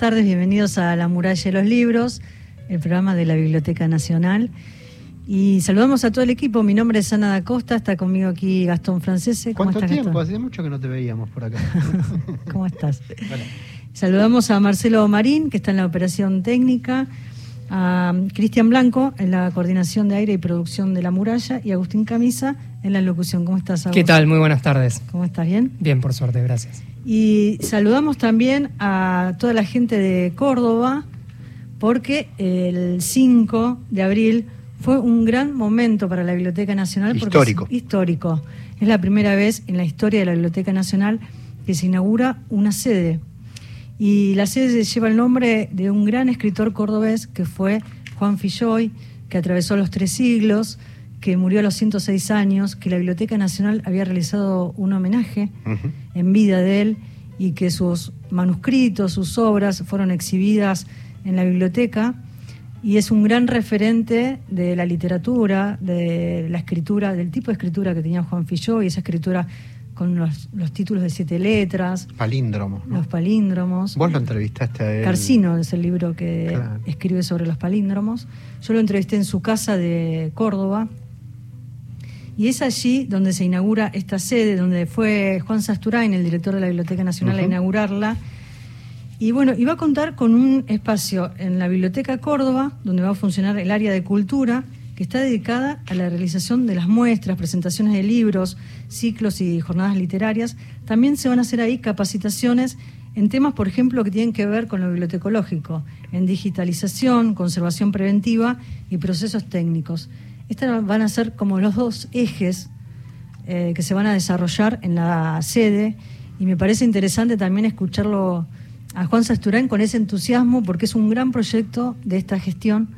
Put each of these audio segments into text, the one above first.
tardes, bienvenidos a La Muralla de los Libros, el programa de la Biblioteca Nacional. Y saludamos a todo el equipo. Mi nombre es Ana da Costa, está conmigo aquí Gastón Francese. ¿Cómo ¿Cuánto tiempo? Hace mucho que no te veíamos por acá. ¿Cómo estás? Saludamos a Marcelo Marín, que está en la operación técnica, a Cristian Blanco en la coordinación de aire y producción de La Muralla y Agustín Camisa en la locución. ¿Cómo estás, Agustín? ¿Qué tal? Muy buenas tardes. ¿Cómo estás? ¿Bien? Bien, por suerte, gracias. Y saludamos también a toda la gente de Córdoba, porque el 5 de abril fue un gran momento para la Biblioteca Nacional. Histórico. Es histórico. Es la primera vez en la historia de la Biblioteca Nacional que se inaugura una sede. Y la sede lleva el nombre de un gran escritor cordobés que fue Juan Filloy, que atravesó los tres siglos, que murió a los 106 años, que la Biblioteca Nacional había realizado un homenaje en vida de él y que sus manuscritos, sus obras fueron exhibidas en la biblioteca y es un gran referente de la literatura, de la escritura, del tipo de escritura que tenía Juan Filló y esa escritura con los, títulos de siete letras. Palíndromos. Los palíndromos. Vos lo entrevistaste a él. Carcino es el libro que escribe sobre los palíndromos. Yo lo entrevisté en su casa de Córdoba. Y es allí donde se inaugura esta sede, donde fue Juan Sasturain, el director de la Biblioteca Nacional, a inaugurarla y bueno, iba a contar con un espacio en la Biblioteca Córdoba, donde va a funcionar el área de cultura, que está dedicada a la realización de las muestras, presentaciones de libros, ciclos y jornadas literarias. También se van a hacer ahí capacitaciones en temas, por ejemplo, que tienen que ver con lo bibliotecológico, en digitalización, conservación preventiva y procesos técnicos. Estos van a ser como los dos ejes eh, que se van a desarrollar en la sede y me parece interesante también escucharlo a Juan Sasturán con ese entusiasmo porque es un gran proyecto de esta gestión,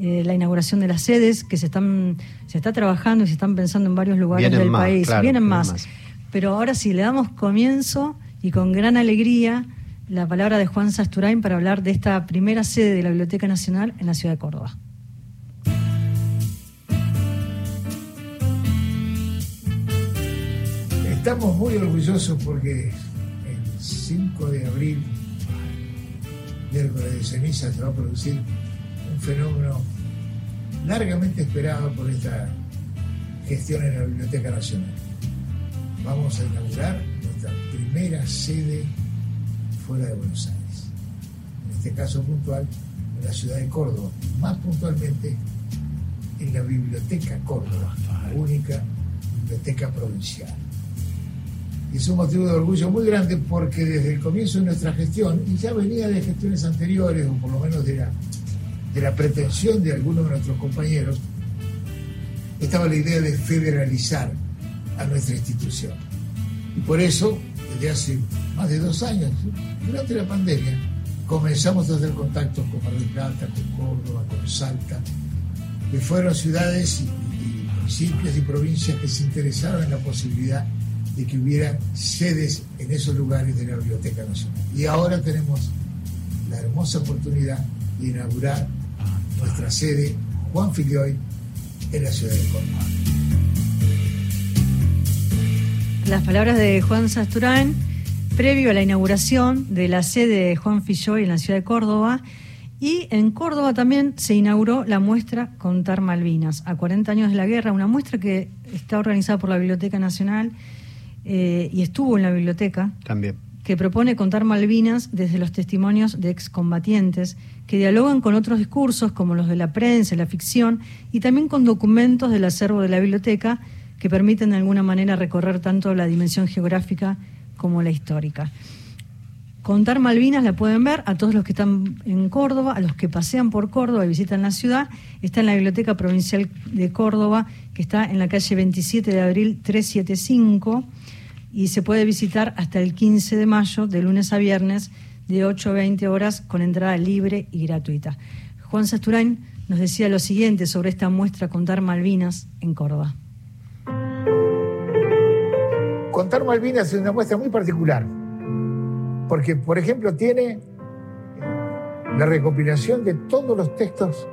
eh, la inauguración de las sedes que se están se está trabajando y se están pensando en varios lugares del país, vienen, más. Pero ahora sí, le damos comienzo y con gran alegría la palabra de Juan Sasturain para hablar de esta primera sede de la Biblioteca Nacional en la ciudad de Córdoba. Estamos muy orgullosos porque el 5 de abril miércoles de ceniza se va a producir un fenómeno largamente esperado por esta gestión en la Biblioteca Nacional. Vamos a inaugurar nuestra primera sede fuera de Buenos Aires, en este caso puntual en la ciudad de Córdoba, más puntualmente en la Biblioteca Córdoba, la única biblioteca provincial es un motivo de orgullo muy grande porque desde el comienzo de nuestra gestión, y ya venía de gestiones anteriores, o por lo menos de la, de la pretensión de algunos de nuestros compañeros, estaba la idea de federalizar a nuestra institución. Y por eso, desde hace más de dos años, durante la pandemia, comenzamos a hacer contactos con Mar del Plata, con Córdoba, con Salta, que fueron ciudades y, y municipios y provincias que se interesaron en la posibilidad de que hubiera sedes en esos lugares de la Biblioteca Nacional. Y ahora tenemos la hermosa oportunidad de inaugurar nuestra sede Juan Filioy en la ciudad de Córdoba. Las palabras de Juan Sasturán, previo a la inauguración de la sede de Juan Filloy en la ciudad de Córdoba. Y en Córdoba también se inauguró la muestra Contar Malvinas, a 40 años de la guerra, una muestra que está organizada por la Biblioteca Nacional eh, y estuvo en la biblioteca. También. Que propone contar Malvinas desde los testimonios de excombatientes, que dialogan con otros discursos como los de la prensa, la ficción, y también con documentos del acervo de la biblioteca que permiten de alguna manera recorrer tanto la dimensión geográfica como la histórica. Contar Malvinas la pueden ver a todos los que están en Córdoba, a los que pasean por Córdoba y visitan la ciudad. Está en la Biblioteca Provincial de Córdoba, que está en la calle 27 de abril 375 y se puede visitar hasta el 15 de mayo, de lunes a viernes, de 8 a 20 horas, con entrada libre y gratuita. Juan Sasturain nos decía lo siguiente sobre esta muestra Contar Malvinas en Córdoba. Contar Malvinas es una muestra muy particular, porque, por ejemplo, tiene la recopilación de todos los textos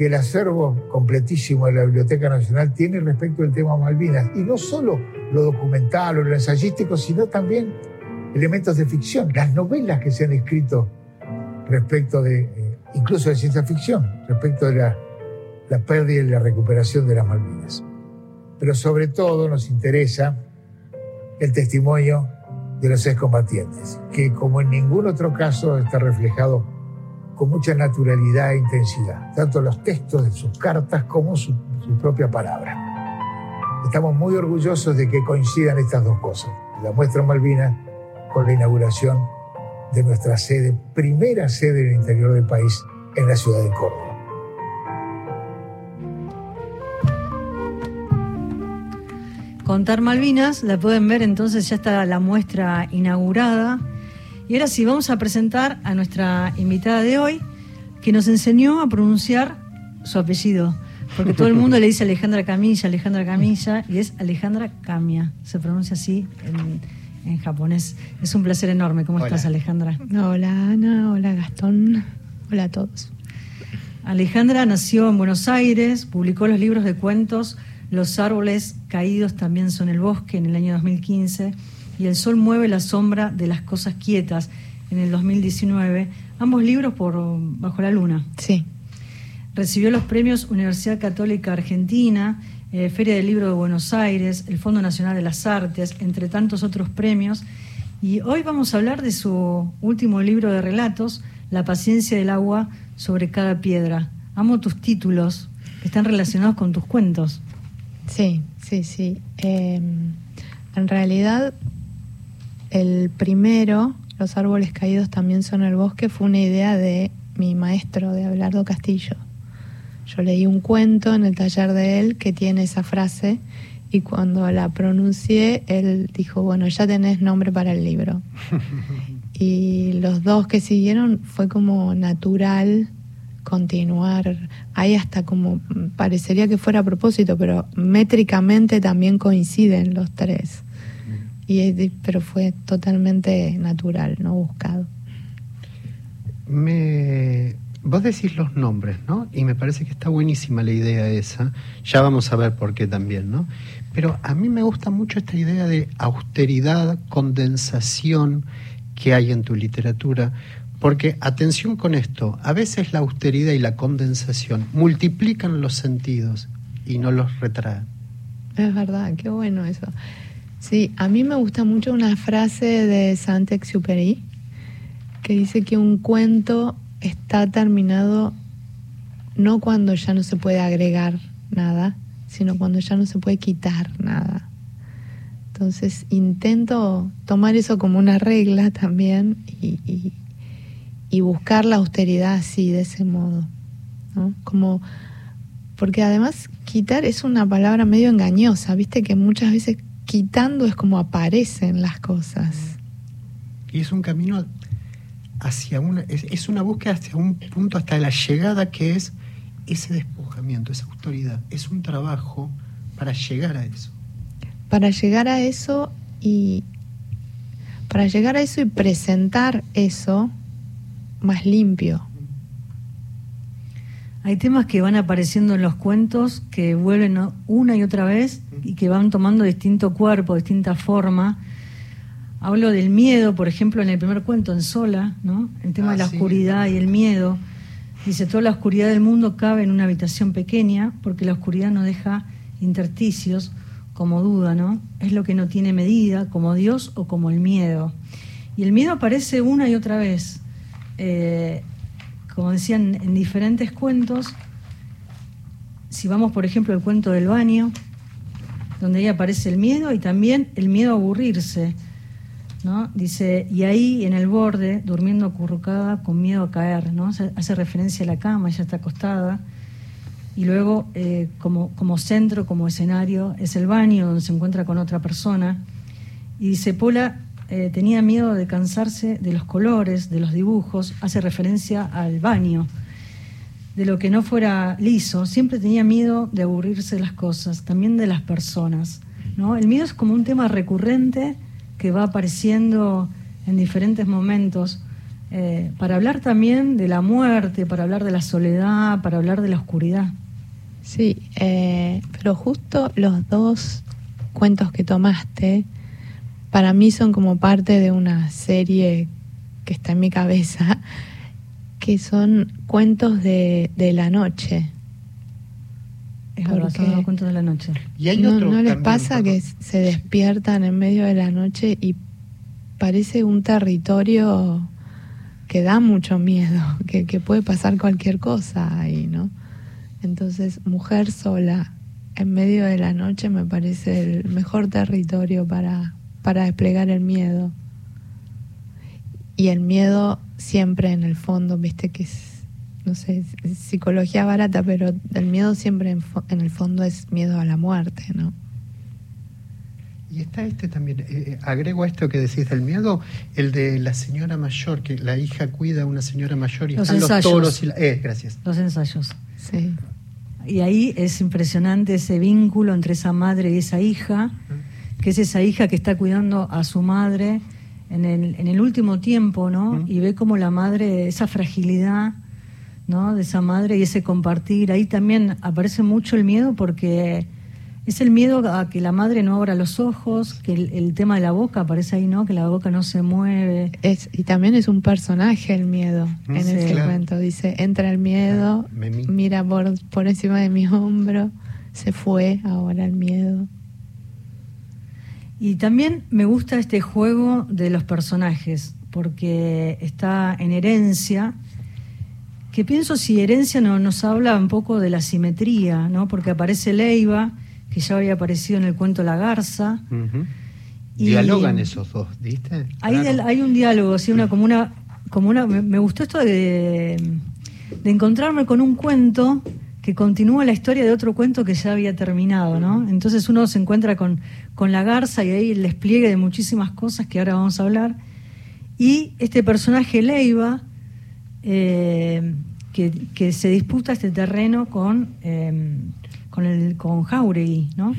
que el acervo completísimo de la Biblioteca Nacional tiene respecto del tema Malvinas. Y no solo lo documental o lo ensayístico, sino también elementos de ficción, las novelas que se han escrito respecto de, eh, incluso de ciencia ficción, respecto de la, la pérdida y la recuperación de las Malvinas. Pero sobre todo nos interesa el testimonio de los excombatientes, que como en ningún otro caso está reflejado con mucha naturalidad e intensidad, tanto los textos de sus cartas como su, propia palabra. Estamos muy orgullosos de que coincidan estas dos cosas, la muestra Malvinas con la inauguración de nuestra sede, primera sede en el interior del país, en la ciudad de Córdoba. Contar Malvinas, la pueden ver entonces, ya está la muestra inaugurada. Y ahora sí, vamos a presentar a nuestra invitada de hoy, que nos enseñó a pronunciar su apellido. Porque todo el mundo le dice Alejandra Camilla, Alejandra Camilla, y es Alejandra Camia. Se pronuncia así en, en japonés. Es un placer enorme. ¿Cómo Hola. estás, Alejandra? Hola Ana, hola Gastón, hola a todos. Alejandra nació en Buenos Aires, publicó los libros de cuentos Los árboles caídos también son el bosque en el año 2015 y El sol mueve la sombra de las cosas quietas en el 2019, ambos libros por Bajo la Luna. Sí, Recibió los premios Universidad Católica Argentina, eh, Feria del Libro de Buenos Aires, el Fondo Nacional de las Artes, entre tantos otros premios. Y hoy vamos a hablar de su último libro de relatos, La paciencia del agua sobre cada piedra. Amo tus títulos, que están relacionados con tus cuentos. sí, sí, sí. Eh, en realidad, el primero, Los árboles caídos también son el bosque, fue una idea de mi maestro, de Abelardo Castillo. Yo leí un cuento en el taller de él que tiene esa frase y cuando la pronuncié, él dijo, bueno, ya tenés nombre para el libro. y los dos que siguieron fue como natural continuar. Hay hasta como, mm, parecería que fuera a propósito, pero métricamente también coinciden los tres. Y, pero fue totalmente natural, no buscado. Me... Vos decís los nombres, ¿no? Y me parece que está buenísima la idea esa. Ya vamos a ver por qué también, ¿no? Pero a mí me gusta mucho esta idea de austeridad, condensación que hay en tu literatura. Porque, atención con esto, a veces la austeridad y la condensación multiplican los sentidos y no los retraen. Es verdad, qué bueno eso. Sí, a mí me gusta mucho una frase de Saint-Exupéry que dice que un cuento está terminado no cuando ya no se puede agregar nada, sino cuando ya no se puede quitar nada. Entonces intento tomar eso como una regla también y, y- y buscar la austeridad así, de ese modo. ¿no? Como porque además quitar es una palabra medio engañosa, viste que muchas veces quitando es como aparecen las cosas. Y es un camino hacia una, es, es una búsqueda hacia un punto, hasta la llegada que es ese despojamiento, esa autoridad. Es un trabajo para llegar a eso. Para llegar a eso y para llegar a eso y presentar eso más limpio. Hay temas que van apareciendo en los cuentos que vuelven una y otra vez y que van tomando distinto cuerpo, distinta forma. Hablo del miedo, por ejemplo, en el primer cuento, en Sola, ¿no? El tema Ah, de la sí. oscuridad y el miedo. Dice, toda la oscuridad del mundo cabe en una habitación pequeña porque la oscuridad no deja intersticios como duda, ¿no? Es lo que no tiene medida, como Dios o como el miedo. Y el miedo aparece una y otra vez. Eh, como decían en diferentes cuentos, si vamos por ejemplo al cuento del baño, donde ahí aparece el miedo y también el miedo a aburrirse, ¿no? Dice, y ahí en el borde, durmiendo acurrucada con miedo a caer, ¿no? Hace, referencia a la cama, ella está acostada, y luego eh, como, como centro, como escenario, es el baño donde se encuentra con otra persona, y dice, Pola eh, tenía miedo de cansarse de los colores, de los dibujos, hace referencia al baño, de lo que no fuera liso, siempre tenía miedo de aburrirse de las cosas, también de las personas. ¿no? El miedo es como un tema recurrente que va apareciendo en diferentes momentos, eh, para hablar también de la muerte, para hablar de la soledad, para hablar de la oscuridad. Sí, eh, pero justo los dos cuentos que tomaste, para mí son como parte de una serie que está en mi cabeza que son cuentos de, de la noche. Es verdad, son los cuentos de la noche. ¿Y hay no, otro ¿no les también, pasa que se despiertan en medio de la noche y parece un territorio que da mucho miedo, que, que puede pasar cualquier cosa ahí, ¿no? Entonces, mujer sola en medio de la noche me parece el mejor territorio para, para desplegar el miedo. Y el miedo siempre en el fondo, viste que es, no sé, es psicología barata, pero el miedo siempre en, fo- en el fondo es miedo a la muerte, ¿no? Y está este también, eh, eh, agrego a esto que decís del miedo, el de la señora mayor, que la hija cuida a una señora mayor y Los están ensayos. los toros y la- eh, gracias. Los ensayos. Sí. Y ahí es impresionante ese vínculo entre esa madre y esa hija, que es esa hija que está cuidando a su madre en el, en el último tiempo, ¿no? Mm. Y ve como la madre, esa fragilidad, ¿no? De esa madre y ese compartir. Ahí también aparece mucho el miedo porque es el miedo a que la madre no abra los ojos, que el, el tema de la boca aparece ahí, ¿no? Que la boca no se mueve. Es, y también es un personaje el miedo Mm, en sí, ese claro. cuento. Dice, entra el miedo, Ah, mira por, por encima de mi hombro, se fue ahora el miedo. Y también me gusta este juego de los personajes, porque está en herencia, que pienso si herencia no, nos habla un poco de la simetría, ¿no? Porque aparece Leiva, que ya había aparecido en el cuento La Garza. Y- Dialogan esos dos, ¿viste? Hay, Claro. del- hay un diálogo, ¿sí? una, como una, como una, me, me gustó esto de, de encontrarme con un cuento que continúa la historia de otro cuento que ya había terminado, ¿no? Entonces uno se encuentra con, con la garza y ahí el despliegue de muchísimas cosas que ahora vamos a hablar. Y este personaje Leiva, eh, que, que se disputa este terreno con, eh, con, el, con Jauregui, ¿no?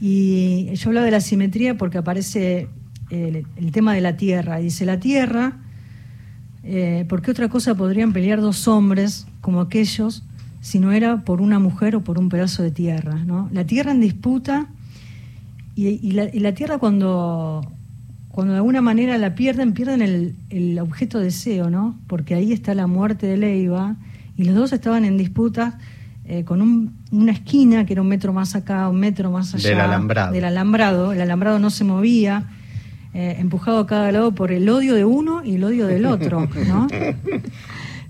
Y yo hablaba de la simetría porque aparece el, el tema de la tierra. Dice, la tierra, eh, ¿por qué otra cosa podrían pelear dos hombres como aquellos si no era por una mujer o por un pedazo de tierra? ¿no? La tierra en disputa y, y la, y la tierra cuando, cuando de alguna manera la pierden, pierden el, el objeto de deseo, ¿no? Porque ahí está la muerte de Leiva y los dos estaban en disputa eh, con un- una esquina que era un metro más acá, un metro más allá. Del alambrado. Del alambrado. El alambrado no se movía, eh, empujado a cada lado por el odio de uno y el odio del otro, ¿no?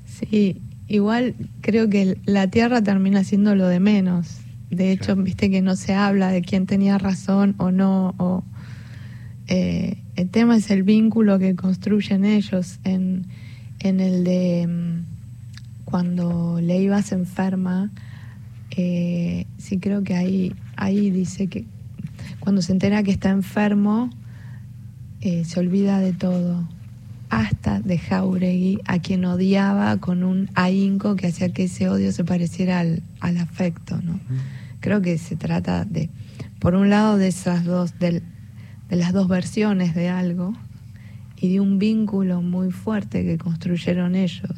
Sí, igual creo que la tierra termina siendo lo de menos. De hecho, viste que no se habla de quién tenía razón o no. O, eh, el tema es el vínculo que construyen ellos en, en el de mm, cuando Leiva se enferma. Eh, sí creo que ahí, ahí dice que cuando se entera que está enfermo, eh, se olvida de todo, hasta de Jauregui, a quien odiaba con un ahínco que hacía que ese odio se pareciera al, al afecto. ¿no? Creo que se trata de, por un lado, de esas dos, del- de las dos versiones de algo y de un vínculo muy fuerte que construyeron ellos.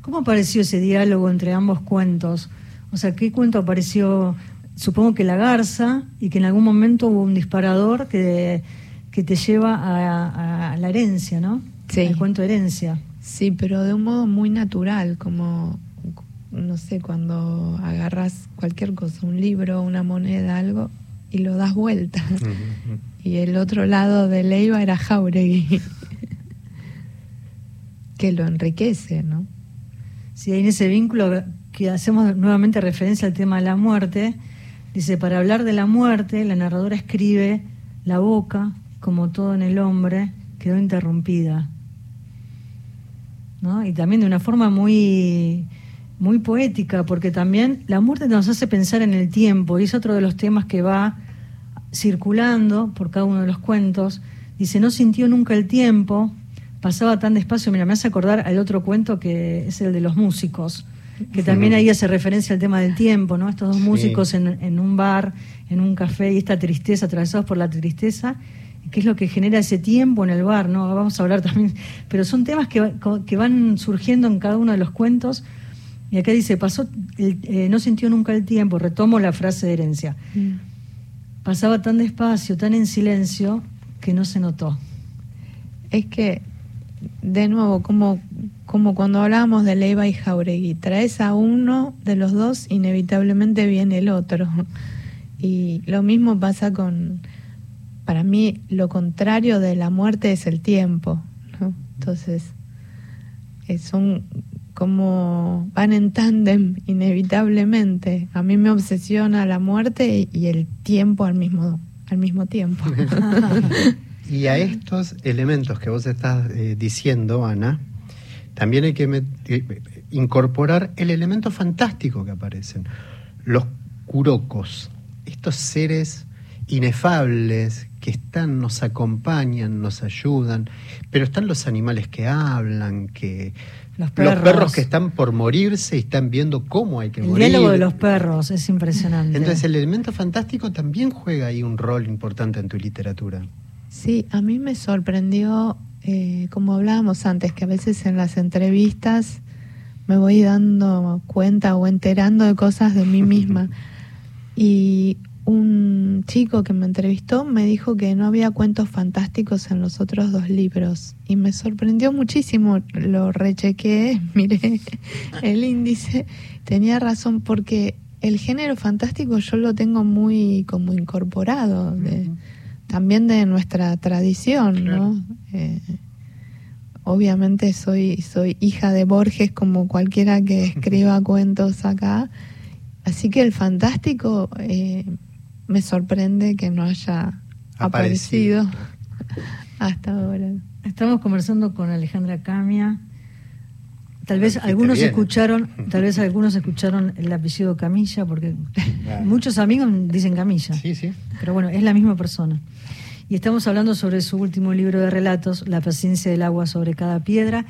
¿Cómo apareció ese diálogo entre ambos cuentos? O sea, ¿qué cuento apareció? Supongo que la garza y que en algún momento hubo un disparador que, que te lleva a, a la herencia, ¿no? Sí. El cuento herencia. Sí, pero de un modo muy natural, como, no sé, cuando agarras cualquier cosa, un libro, una moneda, algo, y lo das vuelta. Y el otro lado de Leiva era Jauregui, que lo enriquece, ¿no? Sí, en ese vínculo que hacemos nuevamente referencia al tema de la muerte, dice, para hablar de la muerte, la narradora escribe, la boca, como todo en el hombre, quedó interrumpida. ¿No? Y también de una forma muy, muy poética, porque también la muerte nos hace pensar en el tiempo, y es otro de los temas que va circulando por cada uno de los cuentos. Dice, no sintió nunca el tiempo, pasaba tan despacio. Mira, me hace acordar al otro cuento que es el de los músicos, que también ahí hace referencia al tema del tiempo, ¿no? Estos dos Sí. músicos en, en un bar, en un café, y esta tristeza, atravesados por la tristeza, que es lo que genera ese tiempo en el bar, ¿no? Vamos a hablar también, pero son temas que, que van surgiendo en cada uno de los cuentos. Y acá dice, pasó, el- eh, no sintió nunca el tiempo, retomo la frase de herencia. Pasaba tan despacio, tan en silencio, que no se notó. Es que, de nuevo, como, como cuando hablábamos de Leiva y Jauregui, traes a uno de los dos, inevitablemente viene el otro. Y lo mismo pasa con, para mí, lo contrario de la muerte es el tiempo. Entonces, eh, son como van en tándem inevitablemente. A mí me obsesiona la muerte y el tiempo al mismo, al mismo tiempo. y a estos elementos que vos estás eh, diciendo, Ana, también hay que eh, incorporar el elemento fantástico que aparecen, los curocos, estos seres inefables que están, nos acompañan, nos ayudan, pero están los animales que hablan, que los perros. que están por morirse y están viendo cómo hay que morir. El diálogo de los perros es impresionante. Entonces el elemento fantástico también juega ahí un rol importante en tu literatura. Sí, a mí me sorprendió, eh, como hablábamos antes, que a veces en las entrevistas me voy dando cuenta o enterando de cosas de mí misma. y un chico que me entrevistó me dijo que no había cuentos fantásticos en los otros dos libros y me sorprendió muchísimo. Lo rechequé, miré el índice, tenía razón porque el género fantástico yo lo tengo muy como incorporado, también de nuestra tradición, ¿no? Eh, obviamente soy, soy hija de Borges como cualquiera que escriba cuentos acá, así que el fantástico... Eh, me sorprende que no haya aparecido, hasta ahora. Estamos conversando con Alejandra Camia. Tal vez algunos escucharon, tal vez algunos escucharon el apellido Camilla, porque muchos amigos dicen Camilla. Sí, sí. Pero bueno, es la misma persona. Y estamos hablando sobre su último libro de relatos, La paciencia del agua sobre cada piedra,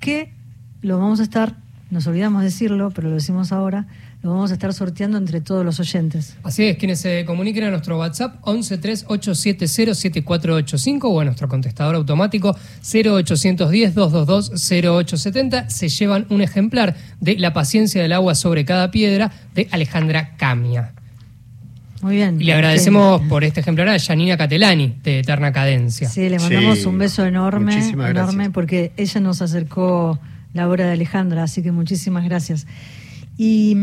que lo vamos a estar, nos olvidamos decirlo, pero lo decimos ahora, lo vamos a estar sorteando entre todos los oyentes. Así es, quienes se comuniquen a nuestro WhatsApp 1138707485 o a nuestro contestador automático 0810-222-0870 se llevan un ejemplar de La paciencia del agua sobre cada piedra de Alejandra Camia. Muy bien. Y le agradecemos por este ejemplar a Janina Catelani, de Eterna Cadencia. Sí, le mandamos un beso enorme, enorme, porque ella nos acercó la obra de Alejandra, así que muchísimas gracias. Y,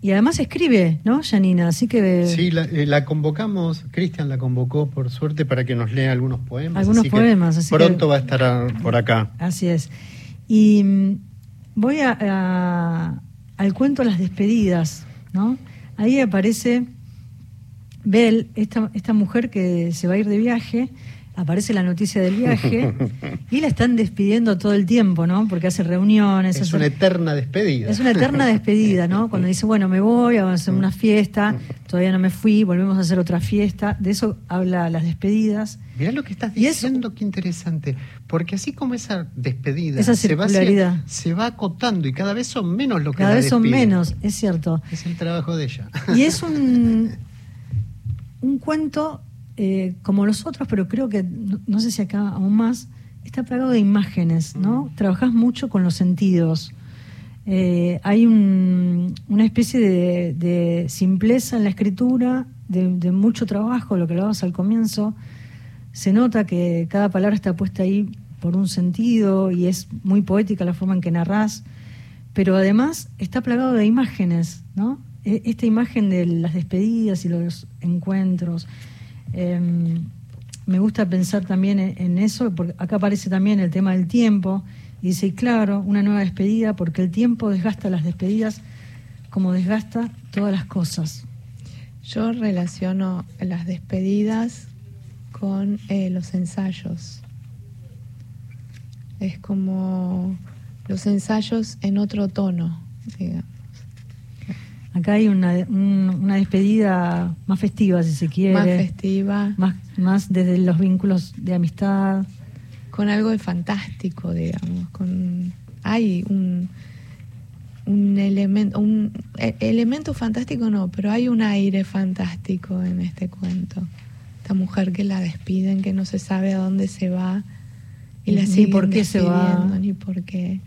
y además escribe, ¿no, Janina? Así que... Sí, la, eh, convocamos, Cristian la convocó por suerte para que nos lea algunos poemas. Algunos poemas, así Pronto va a estar por acá. Así es. Y mm, voy a, al cuento Las despedidas, ¿no? Ahí aparece Bel, esta, esta mujer que se va a ir de viaje aparece la noticia del viaje y la están despidiendo todo el tiempo, ¿no? Porque hace reuniones. Es una eterna despedida. Es una eterna despedida, ¿no? Cuando dice, bueno, me voy, vamos a hacer una fiesta, todavía no me fui, volvemos a hacer otra fiesta. De eso habla las despedidas. Mirá lo que estás diciendo, qué interesante. Porque así como esa despedida esa se, va, se va acotando y cada vez son menos lo que Cada vez son menos, es cierto. Es el trabajo de ella. Y es un, un cuento eh, como los otros, pero creo que, no, sé si acá aún más, está plagado de imágenes, ¿no? Mm. Trabajás mucho con los sentidos. Eh, hay una especie de, simpleza en la escritura, de, mucho trabajo, lo que hablabas al comienzo. Se nota que cada palabra está puesta ahí por un sentido y es muy poética la forma en que narrás, pero además está plagado de imágenes, ¿no? E, esta imagen de las despedidas y los encuentros, Em, me gusta pensar también en, eso, porque acá aparece también el tema del tiempo, y dice, claro, una nueva despedida, porque el tiempo desgasta las despedidas como desgasta todas las cosas. Yo relaciono las despedidas con eh, los ensayos. Es como los ensayos en otro tono, digamos. Acá hay una, una despedida más festiva, si se quiere. Más festiva. Más, más desde los vínculos de amistad. Con algo de fantástico, digamos. Con, hay un, un elemento, un e, elemento fantástico no, pero hay un aire fantástico en este cuento. Esta mujer que la despiden, que no se sabe a dónde se va y la ni por qué se va, ni por qué,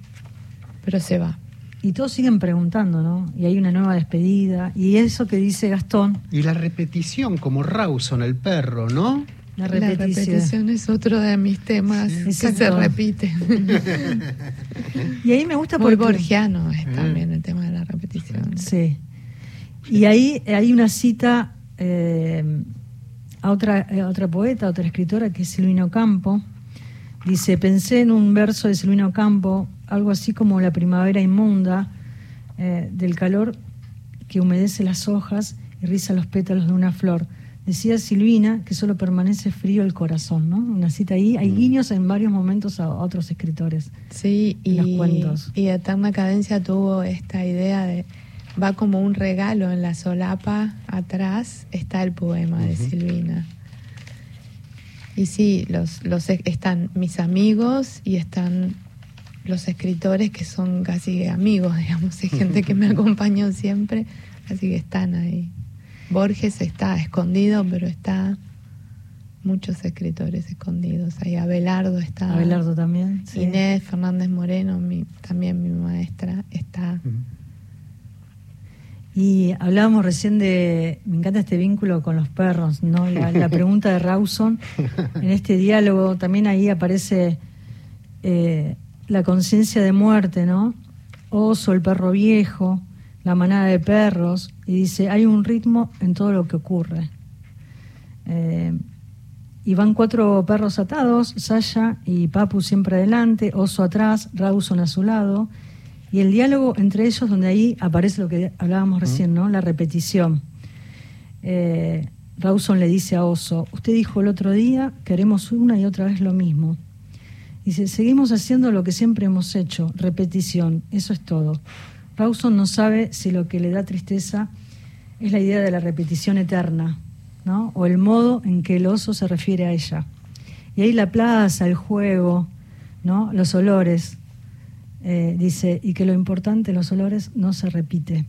pero se va. Y todos siguen preguntando, ¿no? Y hay una nueva despedida. Y eso que dice Gastón. Y la repetición, como Rawson, el perro, ¿no? La repetición. es otro de mis temas que se repite. y ahí me gusta Muy borgiano es también el tema de la repetición. Sí. Y ahí hay una cita eh, a otra, a otra poeta, a otra escritora, que es Silvino Campo. Dice, pensé en un verso de Silvino Campo, algo así como la primavera inmunda, eh, del calor que humedece las hojas y riza los pétalos de una flor Decía Silvina que solo permanece frío el corazón, ¿no? Una cita ahí. Hay mm. guiños en varios momentos a otros escritores. Sí, y, los cuentos. y Eterna Cadencia tuvo esta idea de. Va como un regalo en la solapa, atrás está el poema de Silvina. Y sí, los, los están mis amigos y están los escritores que son casi amigos, digamos, hay gente que me acompañó siempre, así que están ahí. Borges está escondido, pero está muchos escritores escondidos. Ahí Abelardo está. Abelardo también. Inés Fernández Moreno, también mi maestra, está. Y hablábamos recién de, me encanta este vínculo con los perros, ¿no? La, pregunta de Rawson, en este diálogo también ahí aparece eh, la conciencia de muerte, ¿no? Oso, el perro viejo, la manada de perros, y dice, hay un ritmo en todo lo que ocurre. Eh, y van cuatro perros atados, Sasha y Papu siempre adelante, Oso atrás, Rawson a su lado, y el diálogo entre ellos donde ahí aparece lo que hablábamos recién, ¿no? La repetición. Eh, Rawson le dice a Oso, usted dijo el otro día, queremos una y otra vez lo mismo. Dice, seguimos haciendo lo que siempre hemos hecho, repetición, eso es todo. Rawson no sabe si lo que le da tristeza es la idea de la repetición eterna, ¿no? o el modo en que el oso se refiere a ella. Y ahí la plaza, el juego, ¿no? los olores, eh, dice, y que lo importante, los olores, no se repite.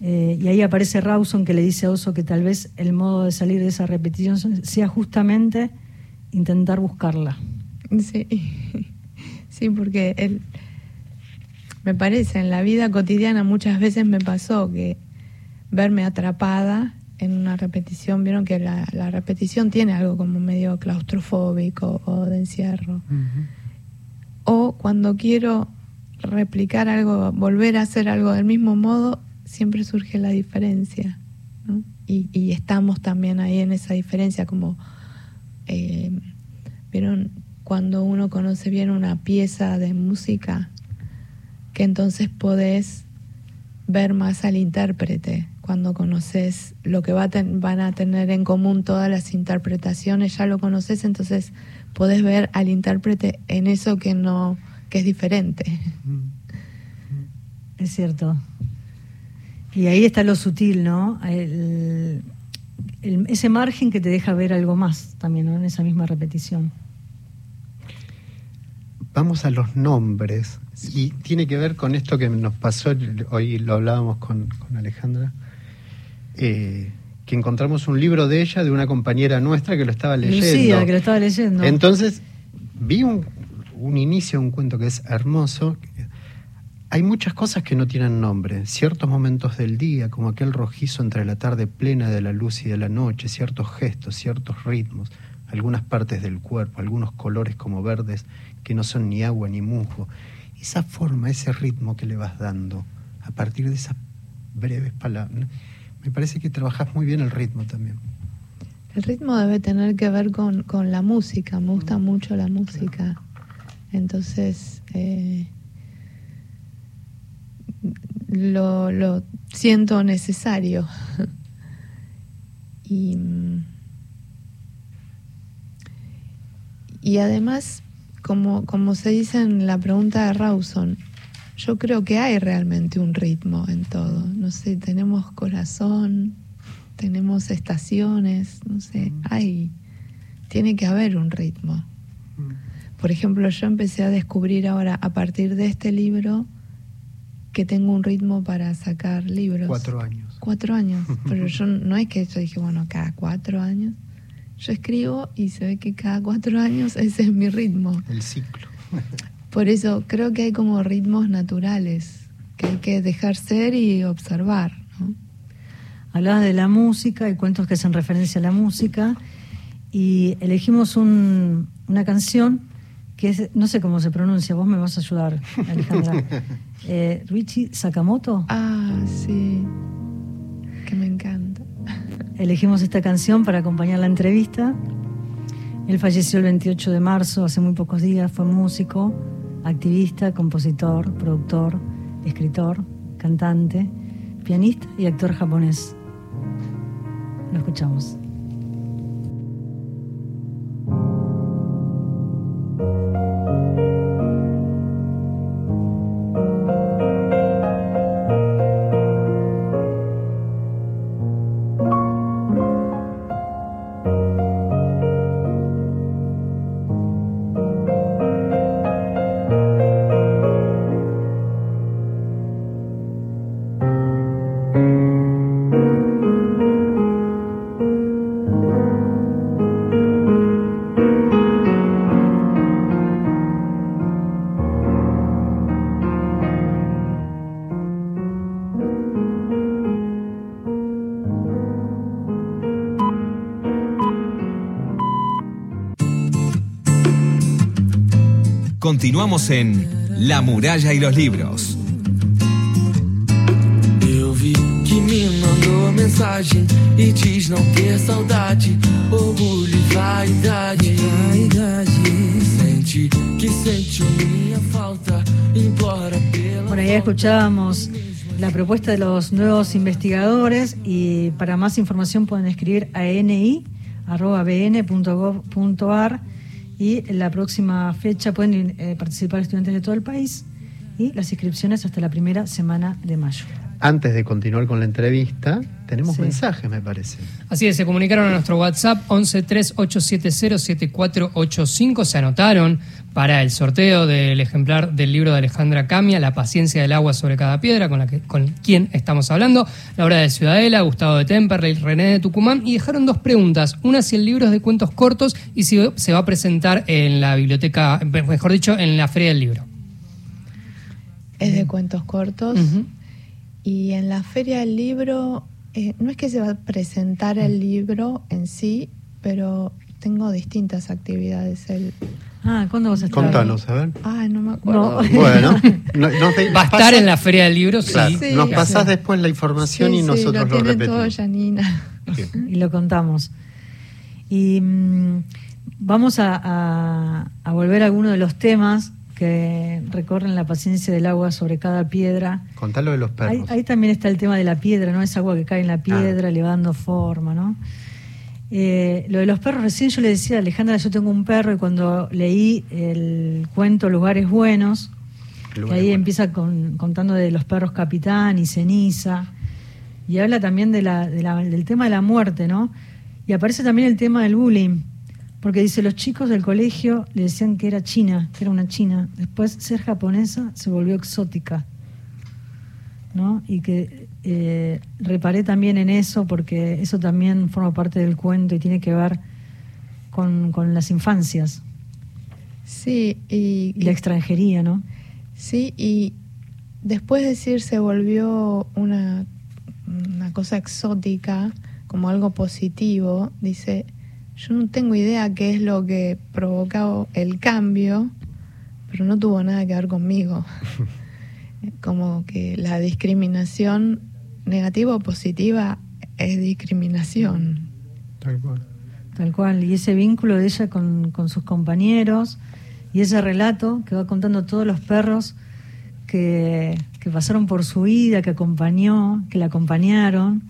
Eh, y ahí aparece Rawson que le dice a Oso que tal vez el modo de salir de esa repetición sea justamente intentar buscarla. Sí, sí porque él, me parece, en la vida cotidiana muchas veces me pasó que verme atrapada en una repetición, vieron que la, repetición tiene algo como medio claustrofóbico o de encierro. O cuando quiero replicar algo, volver a hacer algo del mismo modo, siempre surge la diferencia. Y, estamos también ahí en esa diferencia, como, eh, vieron, cuando uno conoce bien una pieza de música, que entonces podés ver más al intérprete. Cuando conoces lo que va van a tener en común todas las interpretaciones, ya lo conoces, entonces podés ver al intérprete en eso que no, que es diferente. Es cierto. Y ahí está lo sutil, ¿no? ese margen que te deja ver algo más también, ¿no? En esa misma repetición. Vamos a los nombres y tiene que ver con esto que nos pasó, hoy lo hablábamos con, Alejandra, eh, que encontramos un libro de ella, de una compañera nuestra que lo estaba leyendo. Lucía, que lo estaba leyendo. Entonces, vi un, un inicio un cuento que es hermoso. Hay muchas cosas que no tienen nombre, ciertos momentos del día, como aquel rojizo entre la tarde plena de la luz y de la noche, ciertos gestos, ciertos ritmos, algunas partes del cuerpo, algunos colores como verdes que no son ni agua ni musgo esa forma, ese ritmo que le vas dando a partir de esas breves palabras. Me parece que trabajas muy bien el ritmo también. El ritmo debe tener que ver con, la música, me gusta mm. mucho la música. Entonces, eh, lo, lo, siento necesario. y, y además como, como se dice en la pregunta de Rawson, yo creo que hay realmente un ritmo en todo. No sé, tenemos corazón, tenemos estaciones, no sé, mm. hay, tiene que haber un ritmo. Mm. Por ejemplo, yo empecé a descubrir ahora, a partir de este libro, que tengo un ritmo para sacar libros. Cuatro años. Cuatro años. Pero yo no es que yo dije, bueno, cada cuatro años. Yo escribo y se ve que cada cuatro años ese es mi ritmo. El ciclo. Por eso creo que hay como ritmos naturales que hay que dejar ser y observar. ¿no? Hablabas de la música y cuentos que hacen referencia a la música. y elegimos una canción que es, no sé cómo se pronuncia, vos me vas a ayudar, Alejandra. eh, Richie Sakamoto. Ah, sí. Elegimos esta canción para acompañar la entrevista. Él falleció el 28 de marzo, hace muy pocos días, fue músico, activista, compositor, productor, escritor, cantante, pianista y actor japonés. Lo escuchamos. Continuamos en La muralla y los libros. Eu vi que me mandou mensagem e diz não ter saudade, orgulho e vaidade. Sente que sente minha falta, implora pela. Bueno, ya escuchábamos la propuesta de los nuevos investigadores y para más información pueden escribir a ni.bn.gov.ar y en la próxima fecha pueden eh, participar estudiantes de todo el país y las inscripciones hasta la primera semana de mayo. Antes de continuar con la entrevista, tenemos mensajes, me parece. Así es, se comunicaron a nuestro WhatsApp 1138707485, se anotaron para el sorteo del ejemplar del libro de Alejandra Camia, La paciencia del agua sobre cada piedra, con, la que, con quien estamos hablando, Laura de Ciudadela, Gustavo de Temperley, René de Tucumán, y dejaron dos preguntas, una si el libro es de cuentos cortos y si se va a presentar en la biblioteca, mejor dicho, en la Feria del Libro. Es de cuentos cortos. Y en la Feria del Libro, eh, no es que se va a presentar el libro en sí, pero tengo distintas actividades. El, Ah, ¿cuándo vas a estar? Contanos, a ver. Ah, no me acuerdo. Bueno, va a estar en la Feria del Libro, sí. nos pasás después la información y nosotros lo, lo repetimos. Y lo contamos. Y mm, vamos a, a, volver a algunos de los temas que recorren la paciencia del agua sobre cada piedra. Contalo de los perros. Ahí, también está el tema de la piedra, ¿no? Es agua que cae en la piedra, le va dando forma, ¿no? Eh, lo de los perros, recién yo le decía a Alejandra, yo tengo un perro y cuando leí el cuento Lugares Buenos, que ahí empieza contando de los perros capitán y ceniza, y habla también de la, del tema de la muerte, ¿no? Y aparece también el tema del bullying, porque dice, los chicos del colegio le decían que era china, que era una china, después ser japonesa se volvió exótica, ¿no? Y que eh, reparé también en eso porque eso también forma parte del cuento y tiene que ver con, las infancias. Sí, y, la extranjería, ¿no? Sí, y después de decir se volvió una, una cosa exótica, como algo positivo, dice, yo no tengo idea qué es lo que provocó el cambio, pero no tuvo nada que ver conmigo. como que la discriminación negativa o positiva es discriminación. Tal cual. Tal cual. Y ese vínculo de ella con, sus compañeros y ese relato que va contando todos los perros que, pasaron por su vida, que acompañó, que la acompañaron.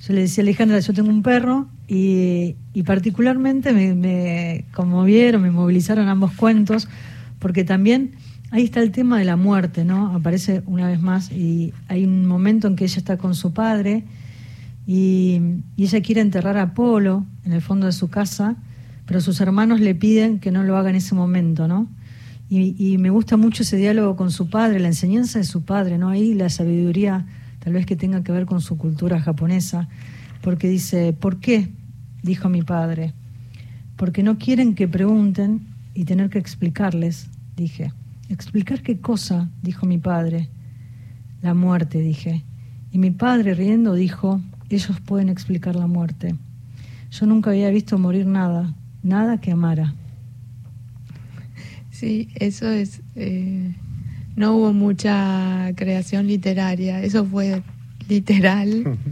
Yo le decía a Alejandra, yo tengo un perro y, particularmente me, conmovieron, me movilizaron ambos cuentos, porque también Ahí está el tema de la muerte, ¿no? Aparece una vez más y hay un momento en que ella está con su padre y, ella quiere enterrar a Apolo en el fondo de su casa, pero sus hermanos le piden que no lo haga en ese momento, ¿no? Y, me gusta mucho ese diálogo con su padre, la enseñanza de su padre, ¿no? Ahí la sabiduría tal vez que tenga que ver con su cultura japonesa, porque dice, ¿por qué? Dijo mi padre, porque no quieren que pregunten y tener que explicarles, dije. ¿Explicar qué cosa? dijo mi padre. La muerte, dije. Y mi padre, riendo, dijo, ellos pueden explicar la muerte. yo nunca había visto morir nada, nada que amara. Sí, eso es... Eh, no hubo mucha creación literaria, eso fue literal.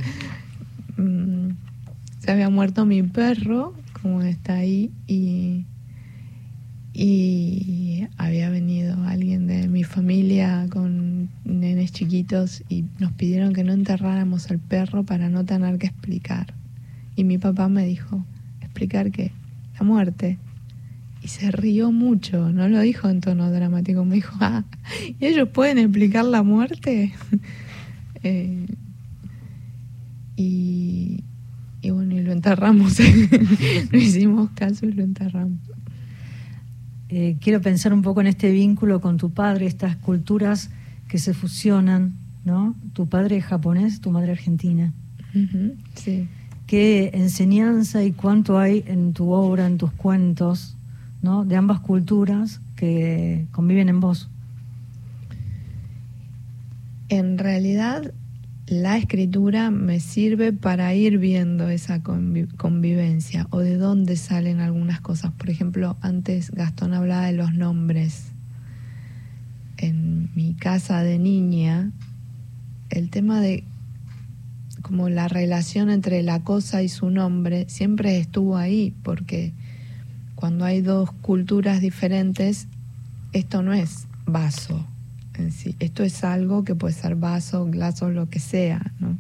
Mm, se había muerto mi perro, como está ahí, y, y había venido alguien de mi familia con nenes chiquitos y nos pidieron que no enterráramos al perro para no tener que explicar. Y mi papá me dijo, ¿explicar qué? La muerte. Y se rió mucho, no lo dijo en tono dramático, me dijo, ah, ¿y ellos pueden explicar la muerte? eh, y, y bueno, y lo enterramos. no hicimos caso y lo enterramos. Eh, quiero pensar un poco en este vínculo con tu padre, estas culturas que se fusionan, ¿no? Tu padre es japonés, tu madre argentina. sí. ¿Qué enseñanza y cuánto hay en tu obra, en tus cuentos, ¿no? De ambas culturas que conviven en vos. En realidad la escritura me sirve para ir viendo esa convivencia o de dónde salen algunas cosas. Por ejemplo, antes Gastón hablaba de los nombres. En mi casa de niña, el tema de como la relación entre la cosa y su nombre siempre estuvo ahí, porque cuando hay dos culturas diferentes, esto no es vaso, esto es algo que puede ser vaso, glaso, lo que sea, ¿no?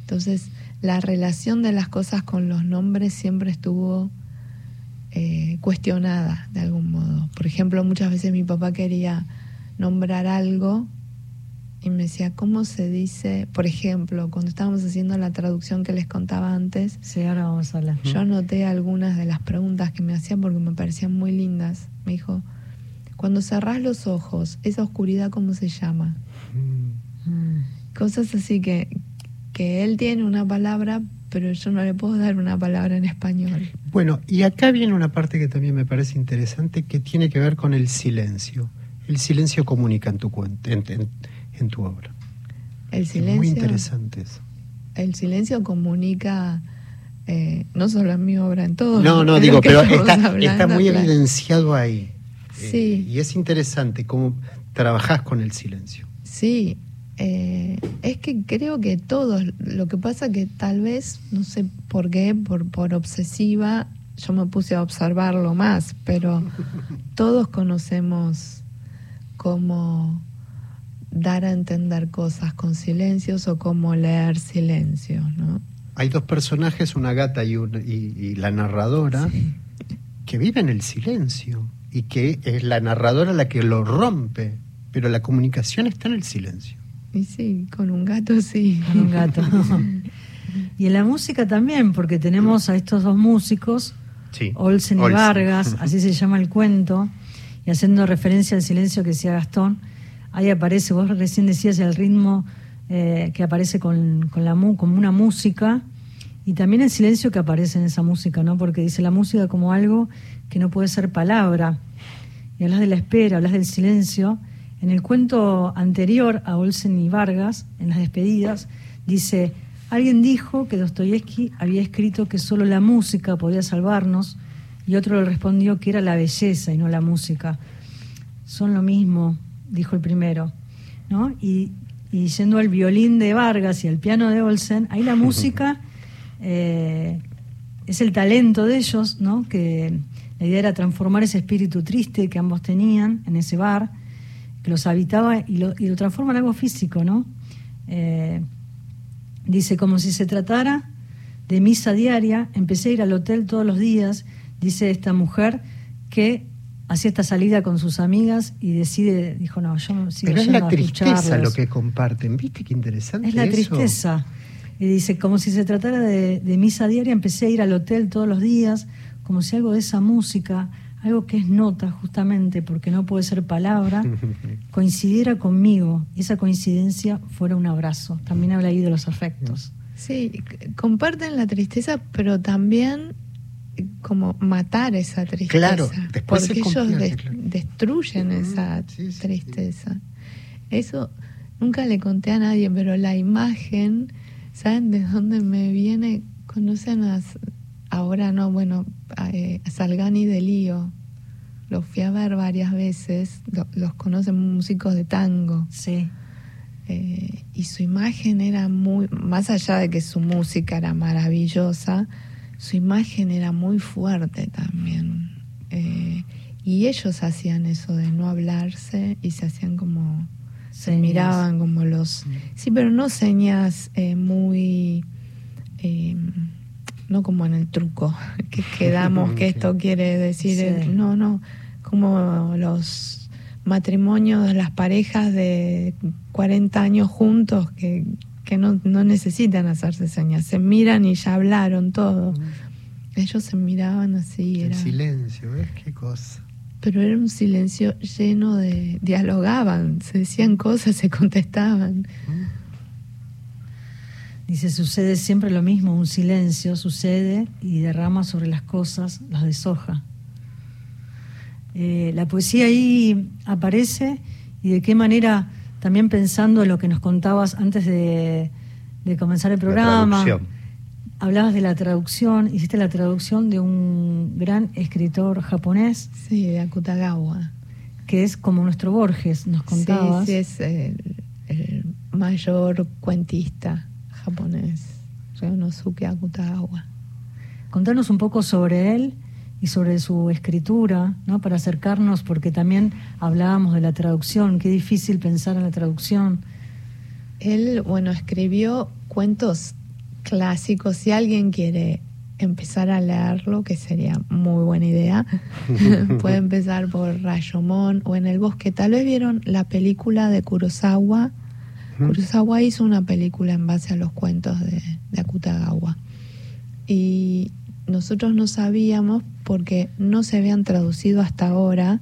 Entonces, la relación de las cosas con los nombres siempre estuvo eh, cuestionada de algún modo. Por ejemplo, muchas veces mi papá quería nombrar algo y me decía, ¿cómo se dice? Por ejemplo, cuando estábamos haciendo la traducción que les contaba antes, sí, ahora vamos a hablar. yo anoté algunas de las preguntas que me hacían porque me parecían muy lindas. Me dijo, cuando cerrás los ojos, esa oscuridad, ¿cómo se llama? Mm. Cosas así que, que él tiene una palabra, pero yo no le puedo dar una palabra en español. Bueno, y acá viene una parte que también me parece interesante, que tiene que ver con el silencio. El silencio comunica en tu, en, en, tu obra. El silencio. muy interesante eso. El silencio comunica. Eh, no solo en mi obra, en todo. No, no, digo, pero está, está, muy evidenciado ahí. Sí. y es interesante cómo trabajás con el silencio. Sí, eh, es que creo que todos, lo que pasa que tal vez, no sé por qué, por, por obsesiva, yo me puse a observarlo más, pero todos conocemos cómo dar a entender cosas con silencios o cómo leer silencios, ¿no? Hay dos personajes, una gata y, y, la narradora, que viven el silencio y que es la narradora la que lo rompe, pero la comunicación está en el silencio. Y sí, con un gato sí. Con un gato. y en la música también, porque tenemos a estos dos músicos, Olsen y Vargas, así se llama el cuento, y haciendo referencia al silencio que decía Gastón, ahí aparece, vos recién decías el ritmo eh, que aparece con, con, la, como una música, y también el silencio que aparece en esa música, ¿no? Porque dice la música como algo que no puede ser palabra. Y hablas de la espera, hablas del silencio. En el cuento anterior a Olsen y Vargas, en las despedidas, dice, alguien dijo que Dostoyevsky había escrito que solo la música podía salvarnos y otro le respondió que era la belleza y no la música. Son lo mismo, dijo el primero. ¿no? Y, y yendo al violín de Vargas y al piano de Olsen, ahí la música eh, es el talento de ellos, ¿no? que la idea era transformar ese espíritu triste que ambos tenían en ese bar, que los habitaba y lo, y lo transforma en algo físico, ¿no? Eh, dice, como si se tratara de misa diaria, empecé a ir al hotel todos los días, dice esta mujer, que hacía esta salida con sus amigas y decide, dijo, no, yo sigo Pero es la tristeza lo que comparten, ¿viste qué interesante? Es la tristeza. Y dice, como si se tratara de, de misa diaria, empecé a ir al hotel todos los días, como si algo de esa música, algo que es nota justamente, porque no puede ser palabra, coincidiera conmigo y esa coincidencia fuera un abrazo. También habla ahí de los afectos. Sí, comparten la tristeza, pero también como matar esa tristeza. Claro, porque ellos destruyen esa tristeza. Eso nunca le conté a nadie, pero la imagen, ¿saben de dónde me viene? ¿Conocen las ahora no, bueno, eh, Salgani de Lío, los fui a ver varias veces, los conocen músicos de tango. Sí. Eh, y su imagen era muy, más allá de que su música era maravillosa, su imagen era muy fuerte también. Eh, y ellos hacían eso de no hablarse y se hacían como, se miraban como los... Sí, pero no señas eh, muy... no como en el truco, que quedamos que esto quiere decir... no, no, como los matrimonios, las parejas de 40 años juntos que, no, no, necesitan hacerse señas, se miran y ya hablaron todo. Ellos se miraban así. El silencio, ¿ves qué cosa? Pero era un silencio lleno de... dialogaban, se decían cosas, se contestaban. Dice, sucede siempre lo mismo, un silencio sucede y derrama sobre las cosas, las deshoja. Eh, la poesía ahí aparece y de qué manera, también pensando en lo que nos contabas antes de, comenzar el programa, hablabas de la traducción, hiciste la traducción de un gran escritor japonés. Sí, de Akutagawa. Que es como nuestro Borges, nos contabas. Sí, es el, mayor cuentista japonés, Ryonosuke Akutagawa. Contanos un poco sobre él y sobre su escritura, ¿no? para acercarnos, porque también hablábamos de la traducción, qué difícil pensar en la traducción. Él, bueno, escribió cuentos clásicos. Si alguien quiere empezar a leerlo, que sería muy buena idea, puede empezar por Rayomón o En el bosque. Tal vez vieron la película de Kurosawa. Kurosawa hizo una película en base a los cuentos de, de Akutagawa. Y nosotros no sabíamos porque no se habían traducido hasta ahora.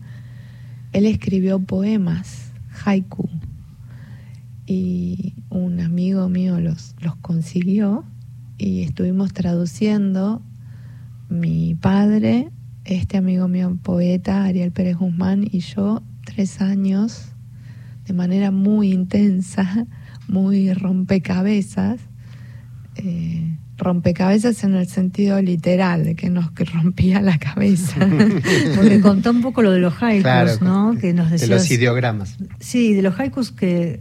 Él escribió poemas, haiku, y un amigo mío los, los consiguió y estuvimos traduciendo mi padre, este amigo mío poeta, Ariel Pérez Guzmán, y yo tres años de manera muy intensa, muy rompecabezas. Eh, rompecabezas en el sentido literal, de que nos rompía la cabeza. Porque contó un poco lo de los haikus, ¿no? Que nos de los ideogramas. Sí, de los haikus que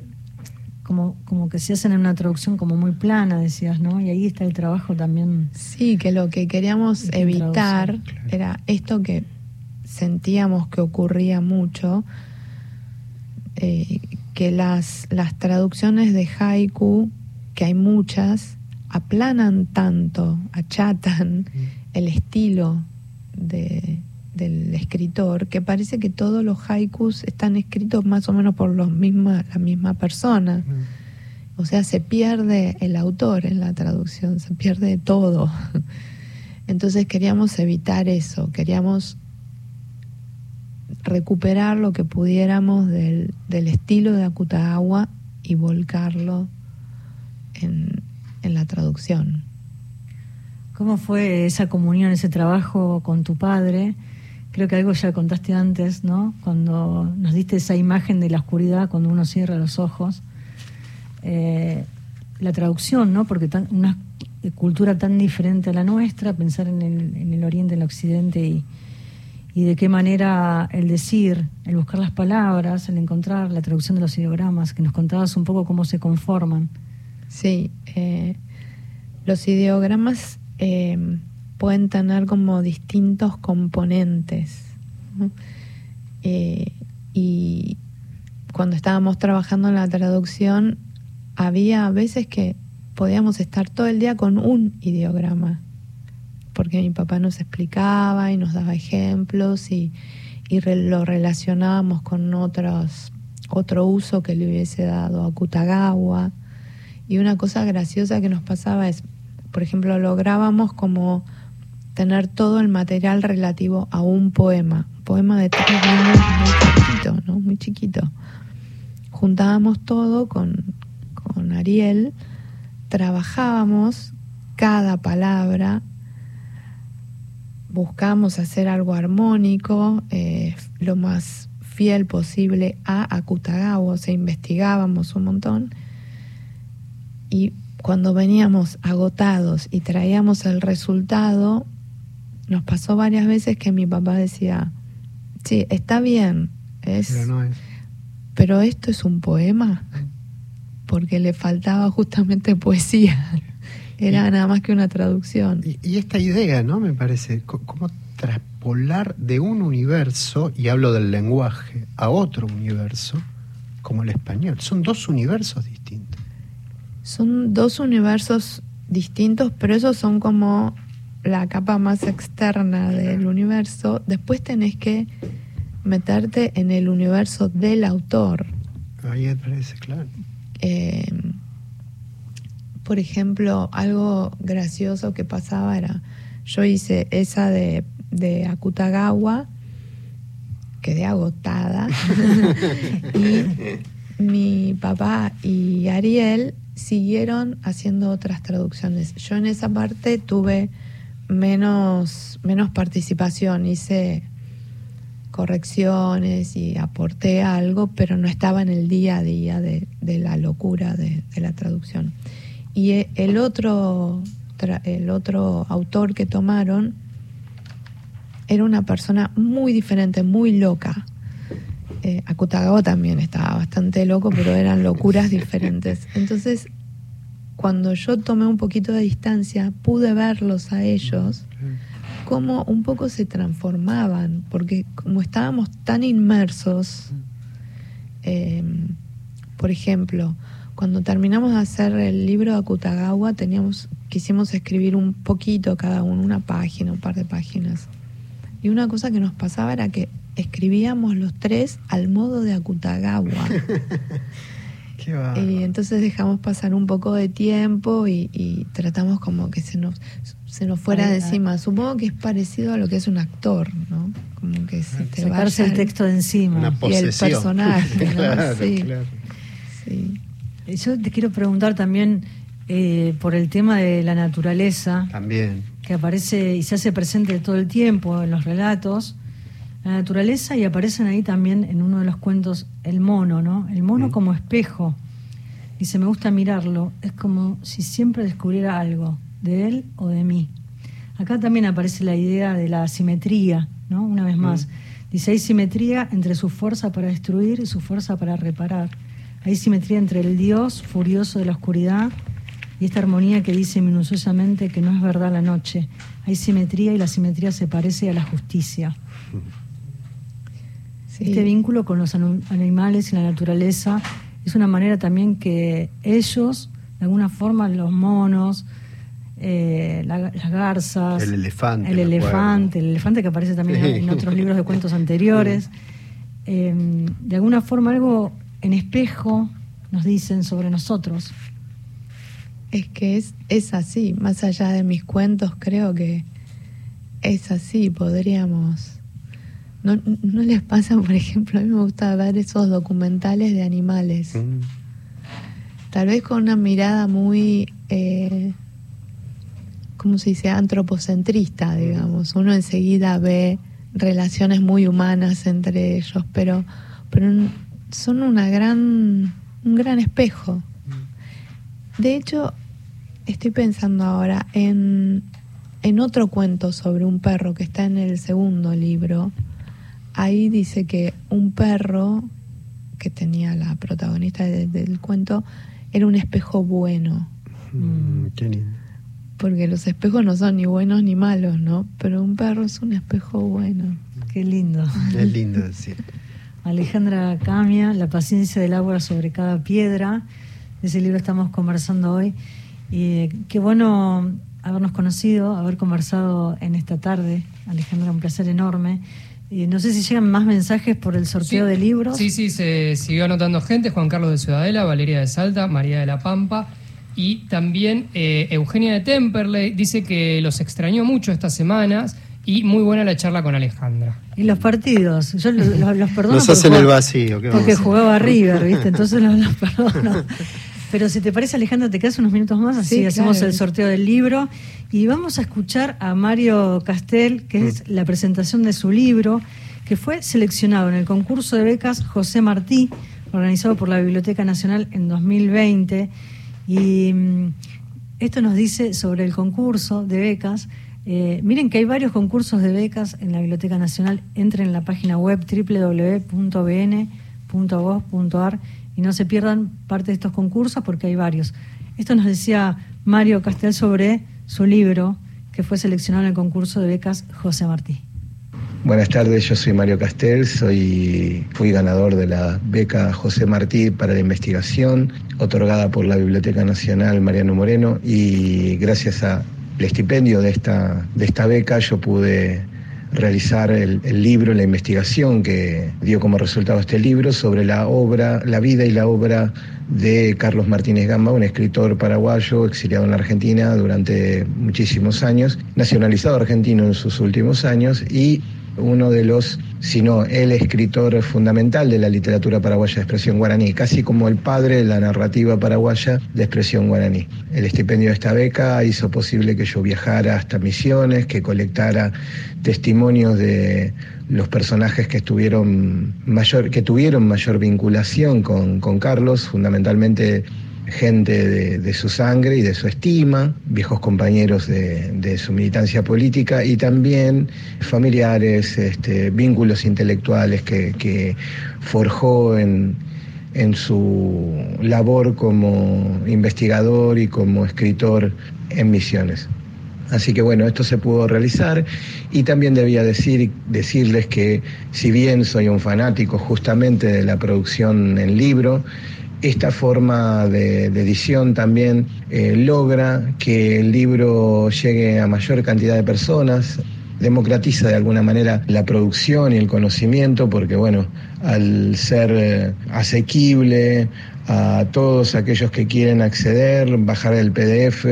como, como que se hacen en una traducción como muy plana, decías, ¿no? Y ahí está el trabajo también. Sí, que lo que queríamos evitar era esto que sentíamos que ocurría mucho, eh, que las, las traducciones de haiku, que hay muchas, aplanan tanto, achatan el estilo de, del escritor que parece que todos los haikus están escritos más o menos por los misma, la misma persona. O sea, se pierde el autor en la traducción, se pierde todo. Entonces queríamos evitar eso, queríamos recuperar lo que pudiéramos del, del estilo de Akutagawa y volcarlo en, en la traducción. ¿Cómo fue esa comunión, ese trabajo con tu padre? Creo que algo ya contaste antes, ¿no? Cuando nos diste esa imagen de la oscuridad cuando uno cierra los ojos. Eh, la traducción, ¿no? Porque una cultura tan diferente a la nuestra, pensar en el, en el Oriente, en el Occidente y, y de qué manera el decir, el buscar las palabras, el encontrar la traducción de los ideogramas, que nos contabas un poco cómo se conforman. Sí, eh, los ideogramas eh, pueden tener como distintos componentes. Eh, y cuando estábamos trabajando en la traducción, había veces que podíamos estar todo el día con un ideograma, porque mi papá nos explicaba y nos daba ejemplos y, y lo relacionábamos con otros, otro uso que le hubiese dado a Kutagawa. Y una cosa graciosa que nos pasaba es, por ejemplo, lográbamos como tener todo el material relativo a un poema, poema de tres líneas muy chiquito, ¿no? Muy chiquito. Juntábamos todo con, con Ariel, trabajábamos cada palabra, buscábamos hacer algo armónico, eh, lo más fiel posible a Akutagawa, o sea, investigábamos un montón y cuando veníamos agotados y traíamos el resultado, nos pasó varias veces que mi papá decía, sí, está bien, es, Pero no es. pero esto es un poema, porque le faltaba justamente poesía. Era nada más que una traducción. Y, y esta idea, ¿no? Me parece, cómo traspolar de un universo, y hablo del lenguaje, a otro universo, como el español. Son dos universos distintos. Son dos universos distintos, pero esos son como la capa más externa del universo. Después tenés que meterte en el universo del autor. Ahí me parece, claro. Eh, por ejemplo, algo gracioso que pasaba era, yo hice esa de, de Akutagawa, quedé agotada, y mi papá y Ariel siguieron haciendo otras traducciones. Yo en esa parte tuve menos, menos participación, hice correcciones y aporté algo, pero no estaba en el día a día de, de la locura de, de la traducción. Y e- el otro, el otro autor que tomaron era una persona muy diferente, muy loca. Eh, Akutagawa también estaba bastante loco, pero eran locuras diferentes. Entonces, cuando yo tomé un poquito de distancia, pude verlos a ellos cómo un poco se transformaban, porque como estábamos tan inmersos, eh, por ejemplo, cuando terminamos de hacer el libro de Akutagawa, teníamos, quisimos escribir un poquito cada uno, una página, un par de páginas. Y una cosa que nos pasaba era que escribíamos los tres al modo de Akutagawa. Qué. Y entonces dejamos pasar un poco de tiempo y, y tratamos como que se nos, se nos fuera Ay, de ay. encima. Supongo que es parecido a lo que es un actor, ¿no? Como que se te Sacarse vaya el texto de encima. Una y el personaje, ¿no? claro, Sí. claro. Sí. Yo te quiero preguntar también eh, por el tema de la naturaleza, También. Que aparece y se hace presente todo el tiempo en los relatos. La naturaleza y aparecen ahí también en uno de los cuentos el mono, ¿no? El mono Mm. como espejo. Dice, me gusta mirarlo. Es como si siempre descubriera algo, de él o de mí. Acá también aparece la idea de la simetría, ¿no? Una vez más. Dice, hay simetría entre su fuerza para destruir y su fuerza para reparar. Hay simetría entre el Dios furioso de la oscuridad y esta armonía que dice minuciosamente que no es verdad la noche. Hay simetría y la simetría se parece a la justicia. sí. Este vínculo con los animales y la naturaleza es una manera también que ellos, de alguna forma, los monos, eh, la- las garzas, El elefante, el elefante, el elefante que aparece también Sí. en otros libros de cuentos anteriores, eh, de alguna forma algo en espejo nos dicen sobre nosotros. Es que es, es así, más allá de mis cuentos, creo que es así, podríamos... ¿No, ¿No les pasa, por ejemplo, a mí me gusta ver esos documentales de animales? Mm. Tal vez con una mirada muy, eh, ¿cómo se dice?, antropocentrista, digamos. Uno enseguida ve relaciones muy humanas entre ellos, pero, pero son una gran, un gran espejo. De hecho, estoy pensando ahora en, en otro cuento sobre un perro que está en el segundo libro. Ahí dice que un perro que tenía la protagonista de- del cuento era un espejo bueno, Mm, qué lindo. porque los espejos no son ni buenos ni malos, ¿no? Pero un perro es un espejo bueno. Qué lindo. Es lindo decir. Alejandra Camia, La paciencia del agua sobre cada piedra. De ese libro estamos conversando hoy. Y eh, qué bueno habernos conocido, haber conversado en esta tarde. Alejandra, un placer enorme. Y no sé si llegan más mensajes por el sorteo Sí, de libros. Sí, sí, se siguió anotando gente, Juan Carlos de Ciudadela, Valeria de Salta, María de la Pampa y también eh, Eugenia de Temperley dice que los extrañó mucho estas semanas y muy buena la charla con Alejandra. Y los partidos. Yo los, los- los perdono. Nos porque hacen el vacío. ¿qué vamos a Porque hacer? jugaba River, ¿viste? Entonces los, los perdono. Pero si te parece, Alejandra, te quedas unos minutos más, así Sí, hacemos claro. el sorteo del libro. Y vamos a escuchar a Mario Castel, que es la presentación de su libro, que fue seleccionado en el concurso de becas José Martí, organizado por la Biblioteca Nacional en 2020. Y mm, esto nos dice sobre el concurso de becas. Eh, miren que hay varios concursos de becas en la Biblioteca Nacional. Entren en la página web www.bn.gov.ar y no se pierdan parte de estos concursos porque hay varios. Esto nos decía Mario Castel sobre su libro que fue seleccionado en el concurso de becas José Martí. Buenas tardes, yo soy Mario Castel, soy, fui ganador de la beca José Martí para la investigación, otorgada por la Biblioteca Nacional Mariano Moreno, y gracias al estipendio de esta, de esta beca yo pude realizar el, libro, la investigación que dio como resultado este libro sobre la obra, la vida y la obra de Carlos Martínez Gamba, un escritor paraguayo exiliado en la Argentina durante muchísimos años, nacionalizado argentino en sus últimos años y uno de los, si no el escritor fundamental de la literatura paraguaya de expresión guaraní, casi como el padre de la narrativa paraguaya de expresión guaraní. El estipendio de esta beca hizo posible que yo viajara hasta Misiones, que colectara testimonios de los personajes que estuvieron mayor, que tuvieron mayor vinculación con, con Carlos, fundamentalmente gente de, su sangre y de su estima, viejos compañeros de, su militancia política y también familiares, este, vínculos intelectuales que, que forjó en, en su labor como investigador y como escritor en misiones. Así que bueno, esto se pudo realizar y también debía decir, decirles que si bien soy un fanático justamente de la producción en libro, esta forma de, de edición también eh, logra que el libro llegue a mayor cantidad de personas, democratiza de alguna manera la producción y el conocimiento, porque bueno, al ser eh, asequible a todos aquellos que quieren acceder, bajar el PDF,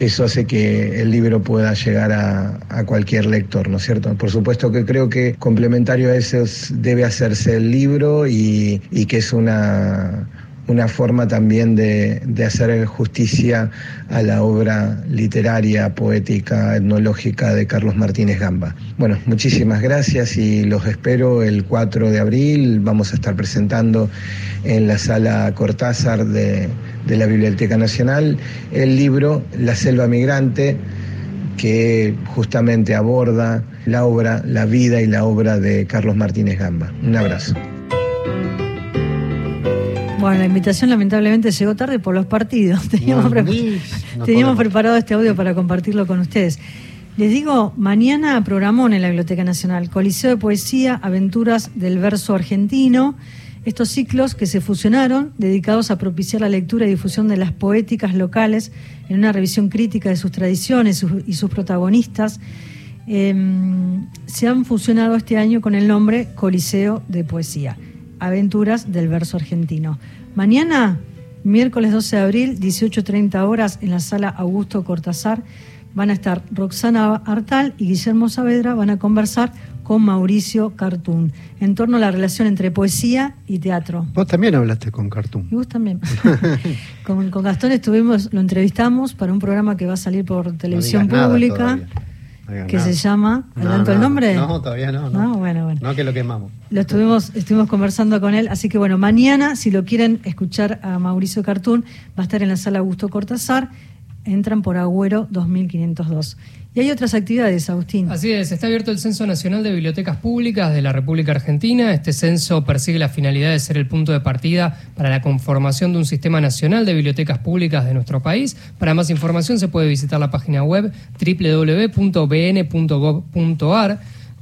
eso hace que el libro pueda llegar a, a, cualquier lector, ¿no es cierto? Por supuesto que creo que complementario a eso debe hacerse el libro y, y que es una una forma también de, de, hacer justicia a la obra literaria, poética, etnológica de Carlos Martínez Gamba. Bueno, muchísimas gracias y los espero el 4 de abril. Vamos a estar presentando en la sala Cortázar de, de la Biblioteca Nacional el libro La Selva Migrante que justamente aborda la obra, la vida y la obra de Carlos Martínez Gamba. Un abrazo. Bueno, la invitación lamentablemente llegó tarde por los partidos. Teníamos, no, pre no teníamos preparado este audio para compartirlo con ustedes. Les digo, mañana programón en la Biblioteca Nacional, Coliseo de Poesía, Aventuras del Verso Argentino, estos ciclos que se fusionaron, dedicados a propiciar la lectura y difusión de las poéticas locales en una revisión crítica de sus tradiciones y sus protagonistas, eh, se han fusionado este año con el nombre Coliseo de Poesía. Aventuras del Verso Argentino. Mañana, miércoles 12 de abril, 18.30 horas, en la sala Augusto Cortázar, van a estar Roxana Artal y Guillermo Saavedra, van a conversar con Mauricio Cartún en torno a la relación entre poesía y teatro. Vos también hablaste con Cartún. Y vos también. con, con, Gastón estuvimos, lo entrevistamos para un programa que va a salir por televisión no pública que se llama ¿adelanto no, el nombre? No, todavía no, no. No, bueno, bueno. No que lo quemamos. Lo estuvimos, estuvimos conversando con él, así que bueno, mañana, si lo quieren escuchar a Mauricio Cartún, va a estar en la sala Augusto Cortázar, entran por Agüero 2502. Y hay otras actividades, Agustín. Así es, está abierto el Censo Nacional de Bibliotecas Públicas de la República Argentina. Este censo persigue la finalidad de ser el punto de partida para la conformación de un sistema nacional de bibliotecas públicas de nuestro país. Para más información se puede visitar la página web www.bn.gov.ar.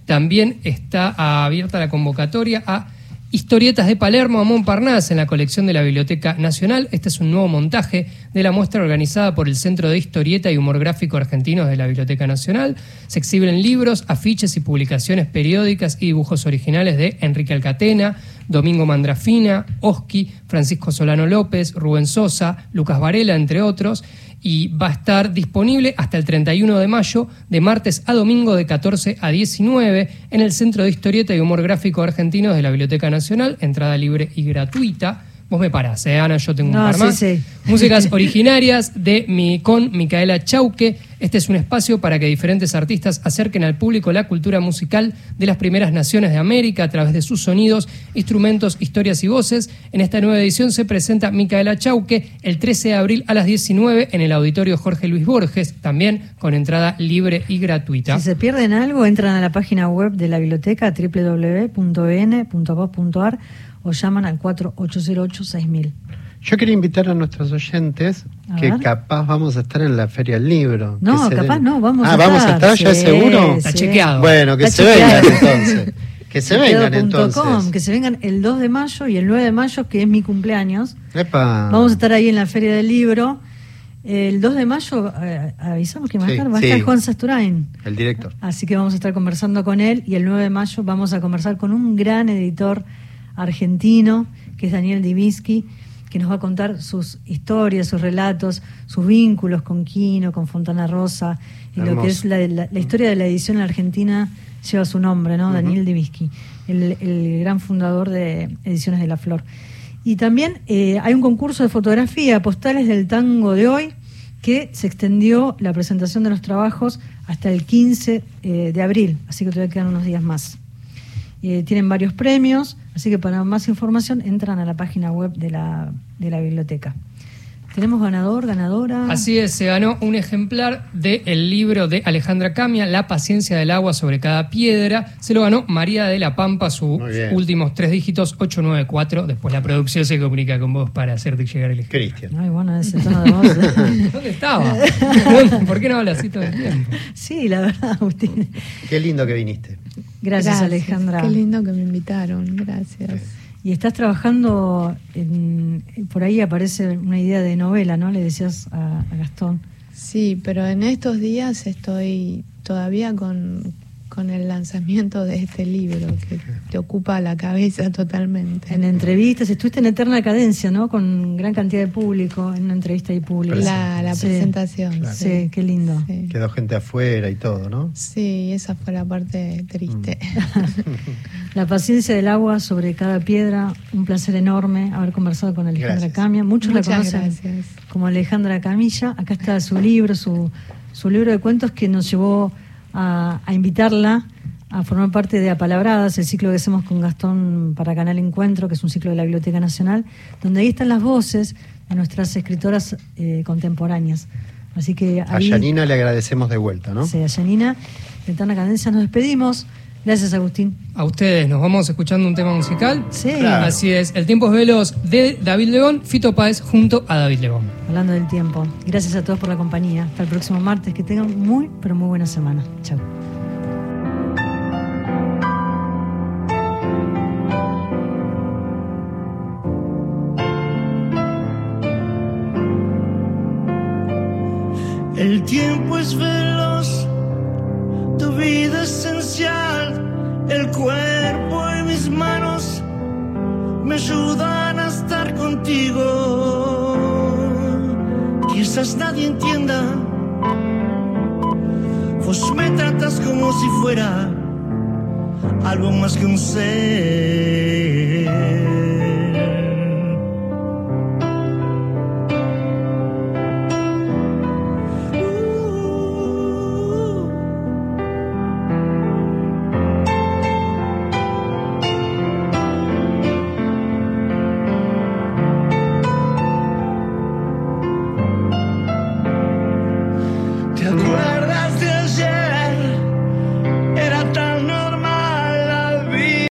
También está abierta la convocatoria a Historietas de Palermo a Montparnasse en la colección de la Biblioteca Nacional. Este es un nuevo montaje de la muestra organizada por el Centro de Historieta y Humor Gráfico Argentinos de la Biblioteca Nacional. Se exhiben libros, afiches y publicaciones periódicas y dibujos originales de Enrique Alcatena, Domingo Mandrafina, Oski, Francisco Solano López, Rubén Sosa, Lucas Varela, entre otros y va a estar disponible hasta el 31 de mayo, de martes a domingo de 14 a 19, en el Centro de Historieta y Humor Gráfico Argentino de la Biblioteca Nacional, entrada libre y gratuita. Vos me parás, ¿eh, Ana? Yo tengo un No, par sí, más. sí. Músicas originarias de mi, con Micaela Chauque. Este es un espacio para que diferentes artistas acerquen al público la cultura musical de las primeras naciones de América a través de sus sonidos, instrumentos, historias y voces. En esta nueva edición se presenta Micaela Chauque el 13 de abril a las 19 en el auditorio Jorge Luis Borges, también con entrada libre y gratuita. Si se pierden algo, entran a la página web de la biblioteca www.bn.gov.ar o llaman al 4808-6000. Yo quería invitar a nuestros oyentes A que ver. capaz vamos a estar en la Feria del Libro. No, capaz den- no, vamos ah, a vamos estar. a estar, ¿ya es seguro? Está sí. chequeado. Bueno, que Está se vengan entonces. Que se vengan entonces. Que se vengan el 2 de mayo y el 9 de mayo, que es mi cumpleaños. Epa. Vamos a estar ahí en la Feria del Libro. El 2 de mayo, eh, avisamos que va a Sí, estar, va a sí. estar Juan Sasturain. El director. Así que vamos a estar conversando con él y el 9 de mayo vamos a conversar con un gran editor argentino, que es Daniel Divisky, que nos va a contar sus historias, sus relatos, sus vínculos con Quino, con Fontana Rosa, y lo que es la, la- la historia de la edición en la Argentina lleva su nombre, ¿no? Daniel Divisky, el, el gran fundador de Ediciones de la Flor. Y también eh, hay un concurso de fotografía, postales del tango de hoy, que se extendió la presentación de los trabajos hasta el 15 eh, de abril, así que todavía quedan unos días más. Eh, tienen varios premios, así que para más información entran a la página web de la, de la biblioteca. Tenemos ganador, ganadora. Así es, se ganó un ejemplar del libro de Alejandra Camia, La paciencia del agua sobre cada piedra. Se lo ganó María de la Pampa, sus últimos tres dígitos, 894. Después la producción se comunica con vos para hacerte llegar el ejemplar. Cristian. Ay, bueno, ese tono de voz. ¿Dónde estaba? ¿Por qué no hablas así todo el tiempo? sí, la verdad, Agustín. Qué lindo que viniste. Gracias, Alejandra. Qué lindo que me invitaron, gracias. Y estás trabajando, en, por ahí aparece una idea de novela, ¿no? Le decías a, a Gastón. Sí, pero en estos días estoy todavía con, con el lanzamiento de este libro que te ocupa la cabeza totalmente. En entrevistas, estuviste en eterna cadencia, ¿no? Con gran cantidad de público, en una entrevista y público. la, la Sí. presentación. Sí, qué lindo. Sí. Quedó gente afuera y todo, ¿no? Sí, esa fue la parte triste. La paciencia del agua sobre cada piedra, un placer enorme haber conversado con Alejandra Gracias. Camia. Muchos Muchas la conocen gracias. como Alejandra Camilla. Acá está su libro, su, su libro de cuentos que nos llevó a, a invitarla a formar parte de Apalabradas, el ciclo que hacemos con Gastón para Canal Encuentro, que es un ciclo de la Biblioteca Nacional, donde ahí están las voces de nuestras escritoras eh, contemporáneas. Así que A Yanina le agradecemos de vuelta, ¿no? Sí, a Yanina, Eterna Cadencia, nos despedimos. Gracias, Agustín. A ustedes, nos vamos escuchando un tema musical. Sí, Claro. Así es, El tiempo es veloz de David León, Fito Páez junto a David León. hablando del tiempo. Gracias a todos por la compañía. Hasta el próximo martes. Que tengan muy, pero muy buena semana. Chao. El tiempo es veloz, tu vida esencial, el cuerpo y mis manos me ayudan a estar contigo. Quizás nadie entienda, vos me tratas como si fuera algo más que un ser.